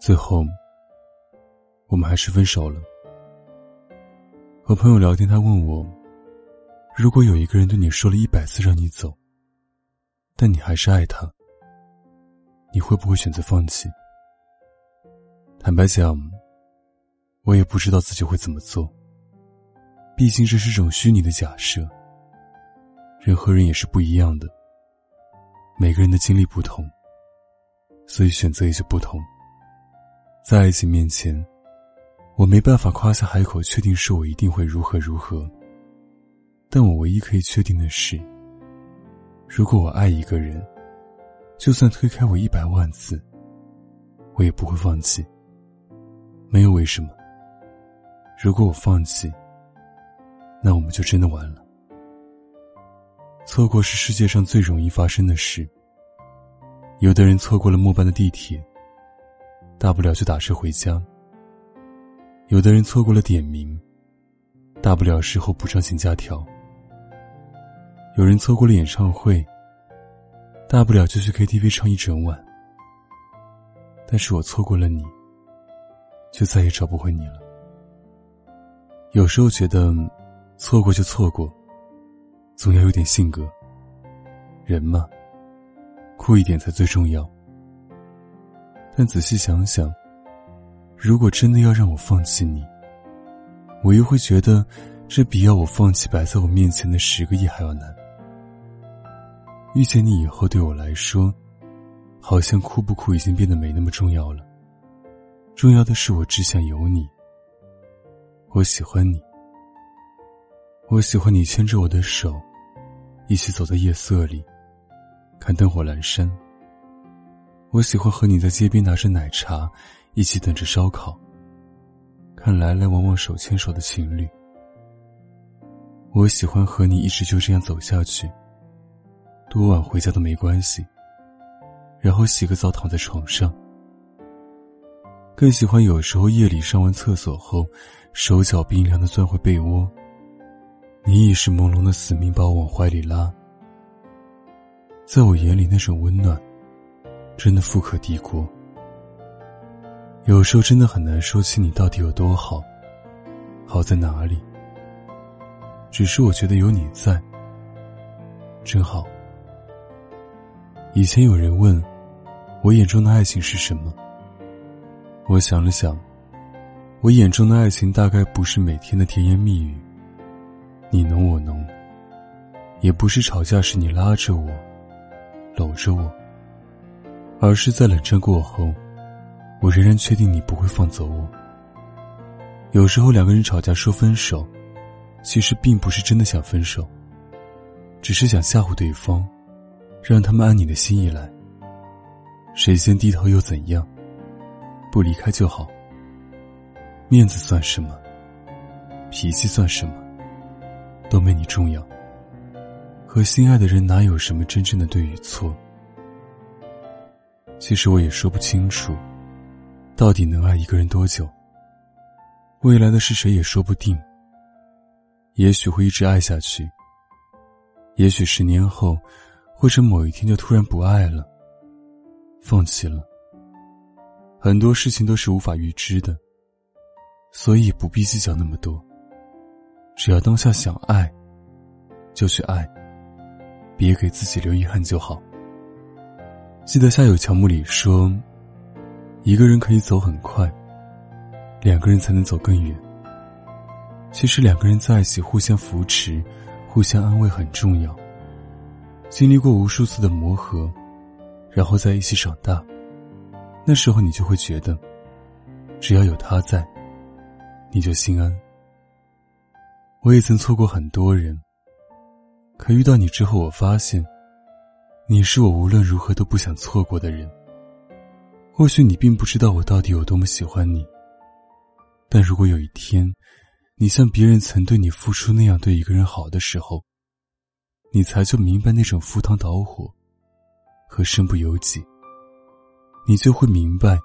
最后，我们还是分手了。和朋友聊天，他问我：“如果有一个人对你说了一百次让你走，但你还是爱他，你会不会选择放弃？”坦白讲，我也不知道自己会怎么做。毕竟这是种虚拟的假设。人和人也是不一样的，每个人的经历不同，所以选择也就不同。在爱情面前，我没办法夸下海口，确定是我一定会如何如何。但我唯一可以确定的是，如果我爱一个人，就算推开我一百万次，我也不会放弃。没有为什么。如果我放弃，那我们就真的完了。错过是世界上最容易发生的事。有的人错过了末班的地铁。大不了就打车回家。有的人错过了点名，大不了事后补上请假条。有人错过了演唱会，大不了就去 KTV 唱一整晚。但是我错过了你，就再也找不回你了。有时候觉得，错过就错过，总要有点性格。人嘛，酷一点才最重要。但仔细想想，如果真的要让我放弃你，我又会觉得，这比要我放弃摆在我面前的十个亿还要难。遇见你以后，对我来说，好像哭不哭已经变得没那么重要了。重要的是，我只想有你。我喜欢你，我喜欢你牵着我的手，一起走在夜色里，看灯火阑珊。我喜欢和你在街边拿着奶茶，一起等着烧烤。看来来往往手牵手的情侣。我喜欢和你一直就这样走下去，多晚回家都没关系。然后洗个澡躺在床上。更喜欢有时候夜里上完厕所后，手脚冰凉的钻回被窝，你已是朦胧的死命把我往怀里拉。在我眼里，那种温暖。真的富可敌国。有时候真的很难说清你到底有多好，好在哪里。只是我觉得有你在，真好。以前有人问，我眼中的爱情是什么？我想了想，我眼中的爱情大概不是每天的甜言蜜语，你侬我侬，也不是吵架时你拉着我，搂着我。而是在冷战过后，我仍然确定你不会放走我。有时候两个人吵架说分手，其实并不是真的想分手，只是想吓唬对方，让他们按你的心意来。谁先低头又怎样？不离开就好。面子算什么？脾气算什么？都没你重要。和心爱的人哪有什么真正的对与错？其实我也说不清楚，到底能爱一个人多久。未来的是谁也说不定。也许会一直爱下去，也许十年后，或者某一天就突然不爱了，放弃了。很多事情都是无法预知的，所以不必计较那么多。只要当下想爱，就去爱，别给自己留遗憾就好。记得夏有乔木里说：“一个人可以走很快，两个人才能走更远。其实两个人在一起，互相扶持、互相安慰很重要。经历过无数次的磨合，然后在一起长大，那时候你就会觉得，只要有他在，你就心安。我也曾错过很多人，可遇到你之后，我发现，你是我无论如何都不想错过的人。或许你并不知道我到底有多么喜欢你，但如果有一天，你像别人曾对你付出那样对一个人好的时候，你才就明白那种赴汤蹈火和身不由己。你就会明白，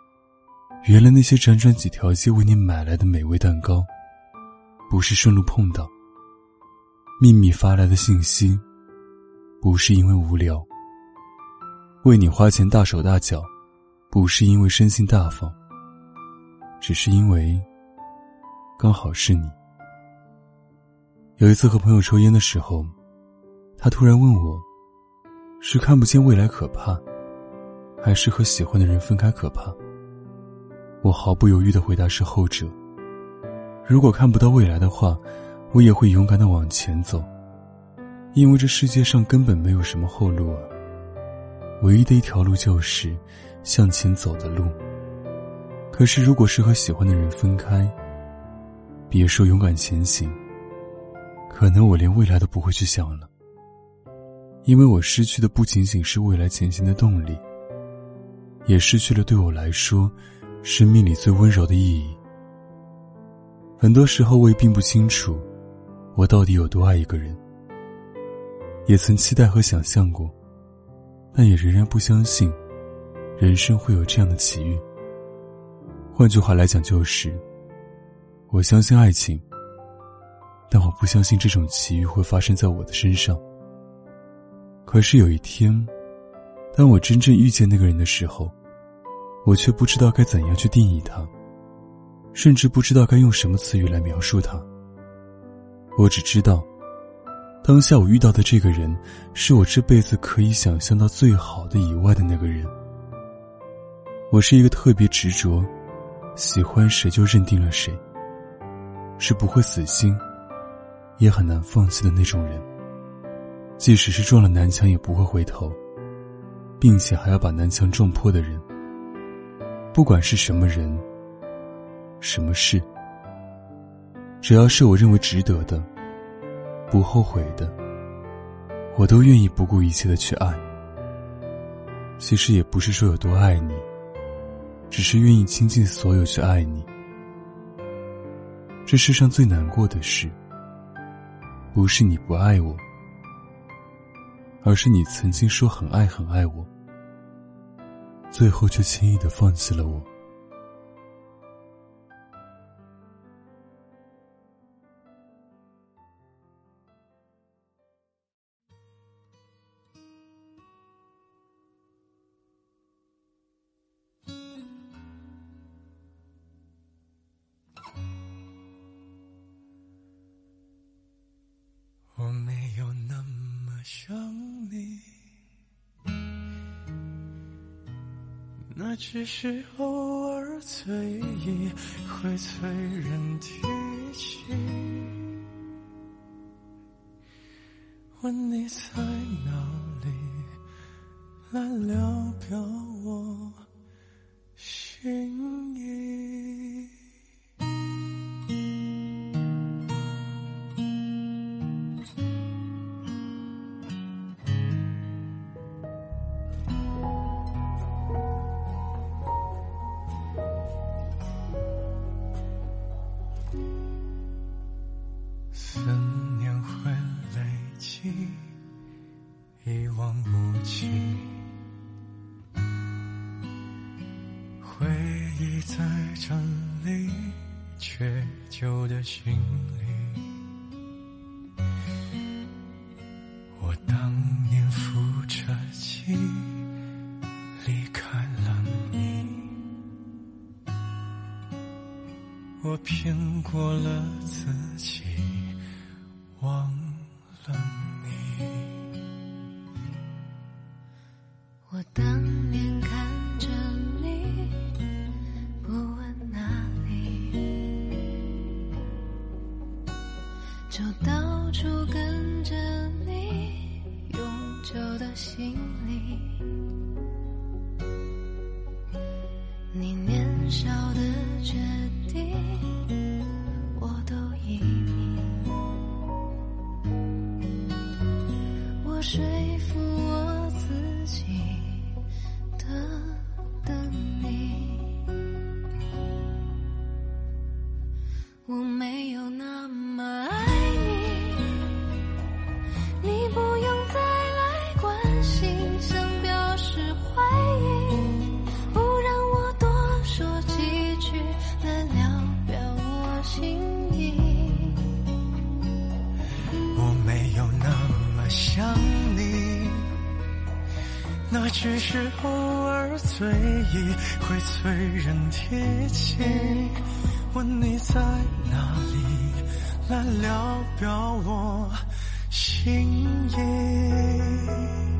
原来那些辗转几条街为你买来的美味蛋糕，不是顺路碰到；秘密发来的信息，不是因为无聊；为你花钱大手大脚，不是因为生性大方，只是因为刚好是你。有一次和朋友抽烟的时候，他突然问我：“是看不见未来可怕？”还是和喜欢的人分开可怕。我毫不犹豫的回答是后者。如果看不到未来的话，我也会勇敢的往前走，因为这世界上根本没有什么后路啊。唯一的一条路就是向前走的路。可是如果是和喜欢的人分开，别说勇敢前行，可能我连未来都不会去想了，因为我失去的不仅仅是未来前行的动力。也失去了对我来说，生命里最温柔的意义。很多时候，我也并不清楚，我到底有多爱一个人。也曾期待和想象过，但也仍然不相信，人生会有这样的奇遇。换句话来讲，就是我相信爱情，但我不相信这种奇遇会发生在我的身上。可是有一天。当我真正遇见那个人的时候，我却不知道该怎样去定义他，甚至不知道该用什么词语来描述他。我只知道，当下我遇到的这个人，是我这辈子可以想象到最好的以外的那个人。我是一个特别执着，喜欢谁就认定了谁，是不会死心，也很难放弃的那种人。即使是撞了南墙，也不会回头。并且还要把南墙撞破的人，不管是什么人、什么事，只要是我认为值得的、不后悔的，我都愿意不顾一切的去爱。其实也不是说有多爱你，只是愿意倾尽所有去爱你。这世上最难过的事，不是你不爱我，而是你曾经说很爱很爱我。最后却轻易的放弃了我。想你。那只是偶尔醉意会催人提起，问你在哪里，来聊表我心整理缺旧的行李。我当年扶着记，离开了你。我骗过了自己。忘了你，我当年睡只是偶尔醉意会催人提起问你在哪里来聊表我心意。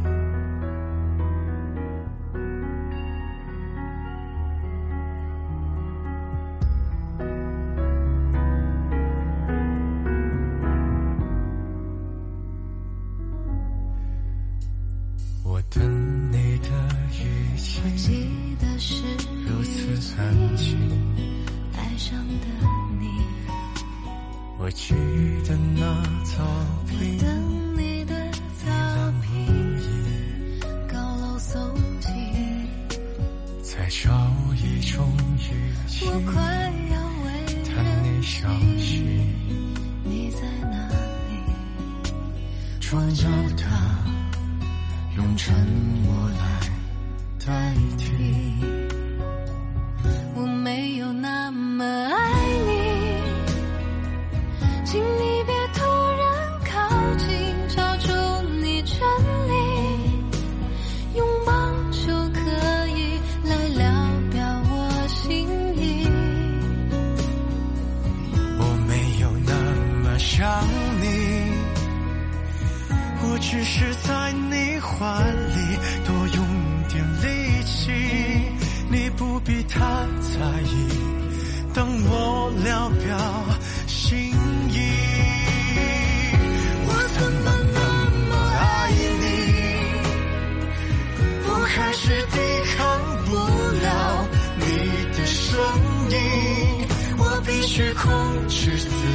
只是在你怀里多用点力气，你不必太在意。当我聊表心意，我怎么那么爱你？我还是抵抗不了你的声音，我必须控制自己。